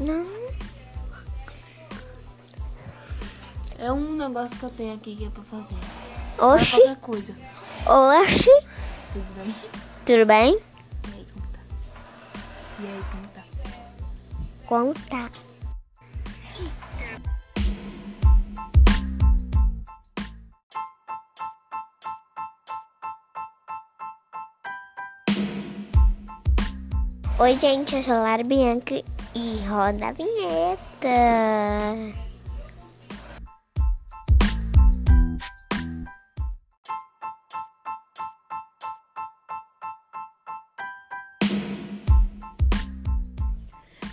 Não. É um negócio que eu tenho aqui que é pra fazer. Oxi. Qualquer coisa. Oxi. Tudo bem? Tudo bem? E aí, como tá? E aí, como tá? Como tá? Oi, gente, eu sou a Lara Bianca e roda a vinheta.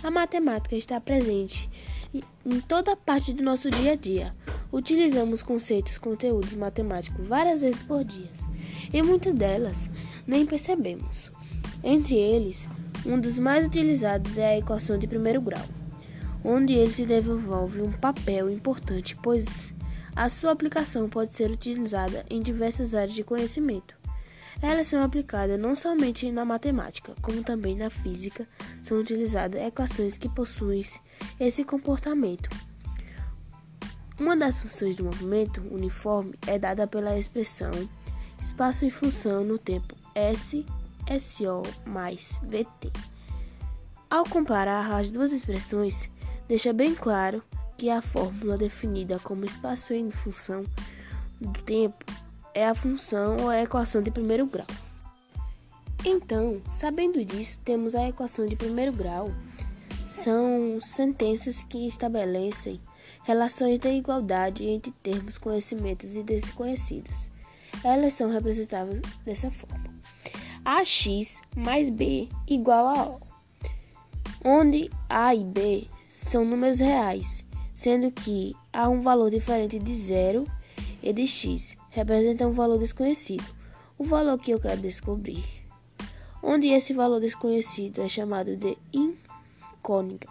A matemática está presente em toda parte do nosso dia a dia. Utilizamos conceitos, conteúdos matemáticos várias vezes por dia e muitas delas nem percebemos. Entre eles, um dos mais utilizados é a equação de primeiro grau, onde ele se desenvolve um papel importante, pois a sua aplicação pode ser utilizada em diversas áreas de conhecimento. Elas são aplicadas não somente na matemática, como também na física. São utilizadas equações que possuem esse comportamento. Uma das funções do movimento uniforme é dada pela expressão espaço em função no tempo S, SO mais VT. Ao comparar as duas expressões, deixa bem claro que a fórmula definida como espaço em função do tempo é a função ou a equação de primeiro grau. Então, sabendo disso, temos a equação de primeiro grau. São sentenças que estabelecem relações de igualdade entre termos conhecimentos e desconhecidos. Elas são representadas dessa forma: ax mais b igual a o, onde a e b são números reais, sendo que há um valor diferente de zero e de x representa um valor desconhecido, o valor que eu quero descobrir, onde esse valor desconhecido é chamado de incógnita.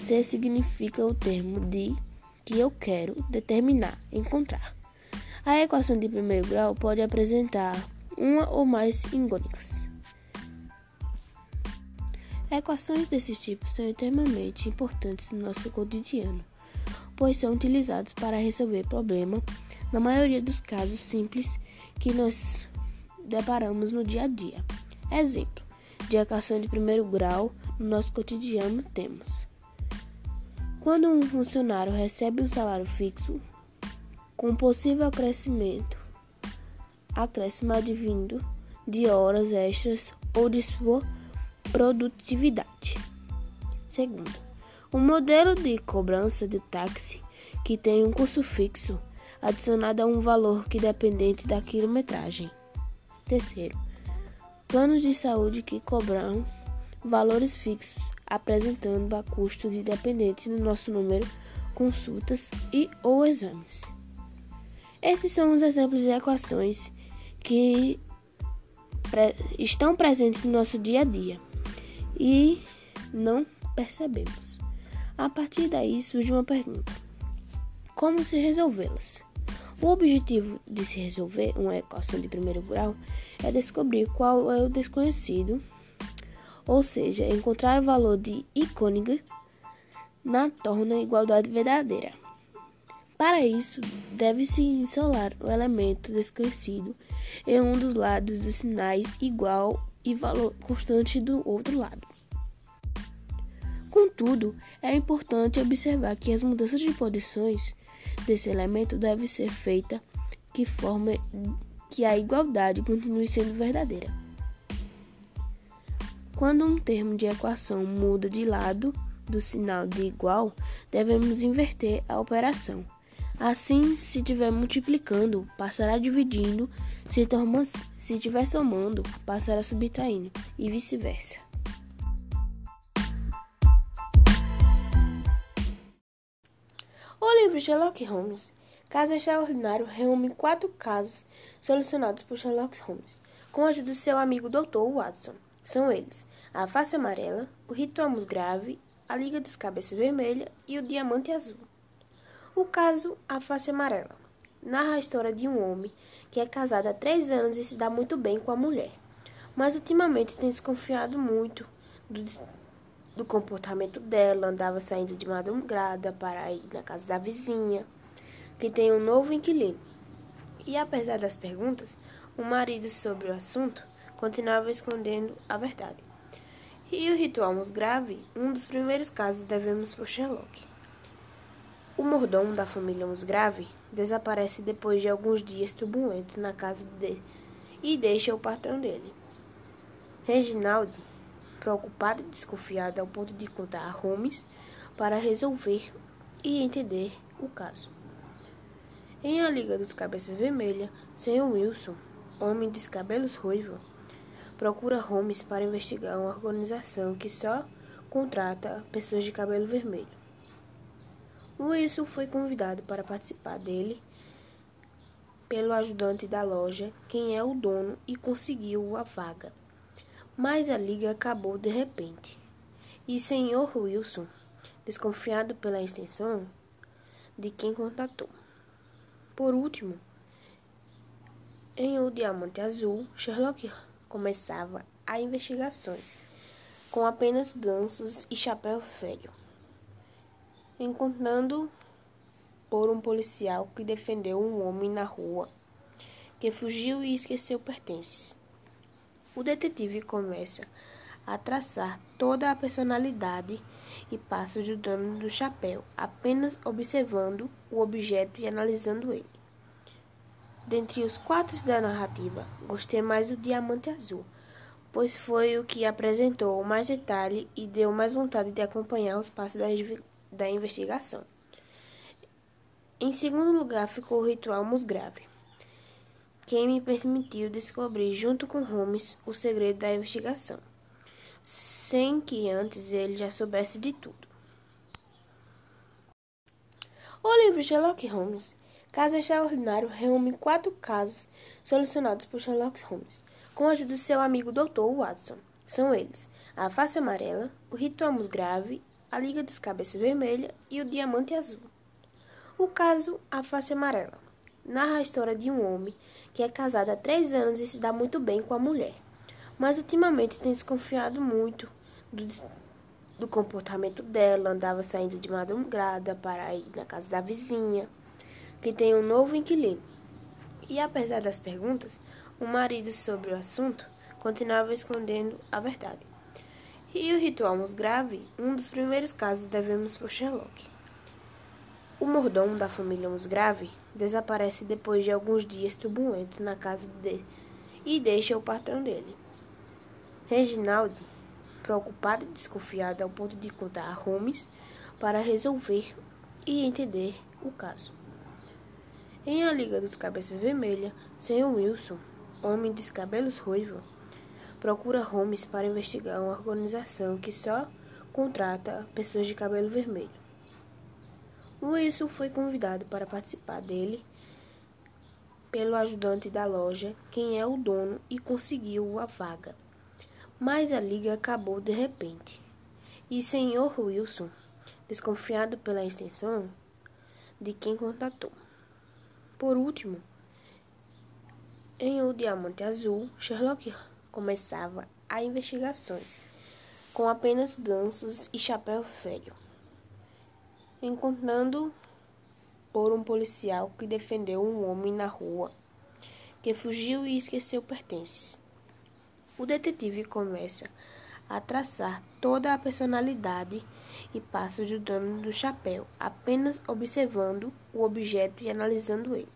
C significa o termo de que eu quero determinar, encontrar. A equação de primeiro grau pode apresentar uma ou mais incógnitas. Equações desses tipos são extremamente importantes no nosso cotidiano, pois são utilizados para resolver problemas na maioria dos casos simples que nós deparamos no dia a dia. Exemplo de equação de primeiro grau no nosso cotidiano temos: quando um funcionário recebe um salário fixo com possível crescimento, acréscimo advindo de horas extras ou de sua produtividade. Segundo, o modelo de cobrança de táxi que tem um custo fixo adicionado a um valor que dependente da quilometragem. Terceiro, planos de saúde que cobram valores fixos, apresentando a custo de dependente no nosso número consultas e ou exames. Esses são os exemplos de equações que estão presentes no nosso dia a dia e não percebemos. A partir daí surge uma pergunta: como se resolvê-las? O objetivo de se resolver uma equação de primeiro grau é descobrir qual é o desconhecido, ou seja, encontrar o valor de icônica na torna igualdade verdadeira. Para isso, deve-se isolar o elemento desconhecido em um dos lados dos sinais igual e valor constante do outro lado. Contudo, é importante observar que as mudanças de posições desse elemento deve ser feita que forma que a igualdade continue sendo verdadeira. Quando um termo de equação muda de lado do sinal de igual, devemos inverter a operação. Assim, se estiver multiplicando, passará dividindo, se, estiver somando, passará subtraindo, e vice-versa. O livro Sherlock Holmes, Caso Extraordinário, reúne quatro casos solucionados por Sherlock Holmes, com a ajuda do seu amigo Dr. Watson. São eles a face amarela, o ritual grave, a Liga dos Cabeças Vermelha e o Diamante Azul. O caso A Face Amarela narra a história de um homem que é casado há três anos e se dá muito bem com a mulher, mas ultimamente tem desconfiado muito do, do comportamento dela, andava saindo de madrugada para ir na casa da vizinha, que tem um novo inquilino. E apesar das perguntas, o marido sobre o assunto continuava escondendo a verdade. E o ritual Musgrave, um dos primeiros casos devemos por Sherlock. O mordomo da família Musgrave desaparece depois de alguns dias turbulentos na casa dele e deixa o patrão dele. Reginald, preocupado e desconfiado ao ponto de contar a Holmes para resolver e entender o caso. Em A Liga dos Cabeças Vermelhas, Sr. Wilson, homem de cabelos ruivos, procura Holmes para investigar uma organização que só contrata pessoas de cabelo vermelho. Wilson foi convidado para participar dele pelo ajudante da loja, quem é o dono, e conseguiu a vaga. Mas a liga acabou de repente. E senhor Wilson, desconfiado pela extensão de quem contatou. Por último, em O Diamante Azul, Sherlock começava as investigações com apenas gansos e chapéu velho, encontrando por um policial que defendeu um homem na rua que fugiu e esqueceu pertences. O detetive começa a traçar toda a personalidade e passos do dono do chapéu, apenas observando o objeto e analisando ele. Dentre os quatro da narrativa, gostei mais do Diamante Azul, pois foi o que apresentou mais detalhe e deu mais vontade de acompanhar os passos da, da investigação. Em segundo lugar ficou o ritual Musgrave, que me permitiu descobrir, junto com Holmes, o segredo da investigação, sem que antes ele já soubesse de tudo. O livro Sherlock Holmes Caso Extraordinário reúne quatro casos solucionados por Sherlock Holmes, com a ajuda do seu amigo Dr. Watson. São eles: a Face Amarela, o Ritual Grave, a Liga dos Cabeças Vermelha e o Diamante Azul. O caso A Face Amarela narra a história de um homem que é casado há três anos e se dá muito bem com a mulher, mas ultimamente tem desconfiado muito do, do comportamento dela, andava saindo de madrugada para ir na casa da vizinha que tem um novo inquilino. E apesar das perguntas, o marido sobre o assunto continuava escondendo a verdade. E o ritual Musgrave, um dos primeiros casos devemos por Sherlock. O mordomo da família Musgrave desaparece depois de alguns dias turbulentos na casa dele e deixa o patrão dele. Reginald, preocupado e desconfiado ao ponto de contar a Holmes para resolver e entender o caso. Em A Liga dos Cabeças Vermelhas, Sr. Wilson, homem de cabelos ruivos, procura Holmes para investigar uma organização que só contrata pessoas de cabelo vermelho. Wilson foi convidado para participar dele pelo ajudante da loja, quem é o dono, e conseguiu a vaga. Mas a liga acabou de repente. E Sr. Wilson, desconfiado pela extensão de quem contatou. Por último, em O Diamante Azul, Sherlock começava as investigações com apenas gansos e chapéu velho, encontrando por um policial que defendeu um homem na rua que fugiu e esqueceu pertences. O detetive começa a traçar toda a personalidade e passos do dono do chapéu, apenas observando o objeto e analisando ele.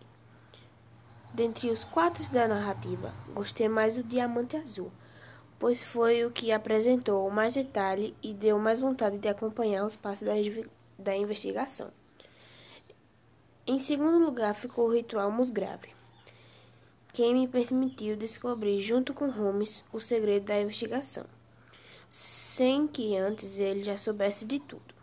Dentre os quatro da narrativa, gostei mais do Diamante Azul, pois foi o que apresentou mais detalhe e deu mais vontade de acompanhar os passos da, da investigação. Em segundo lugar ficou o ritual Musgrave, que me permitiu descobrir, junto com Holmes, o segredo da investigação sem que antes ele já soubesse de tudo.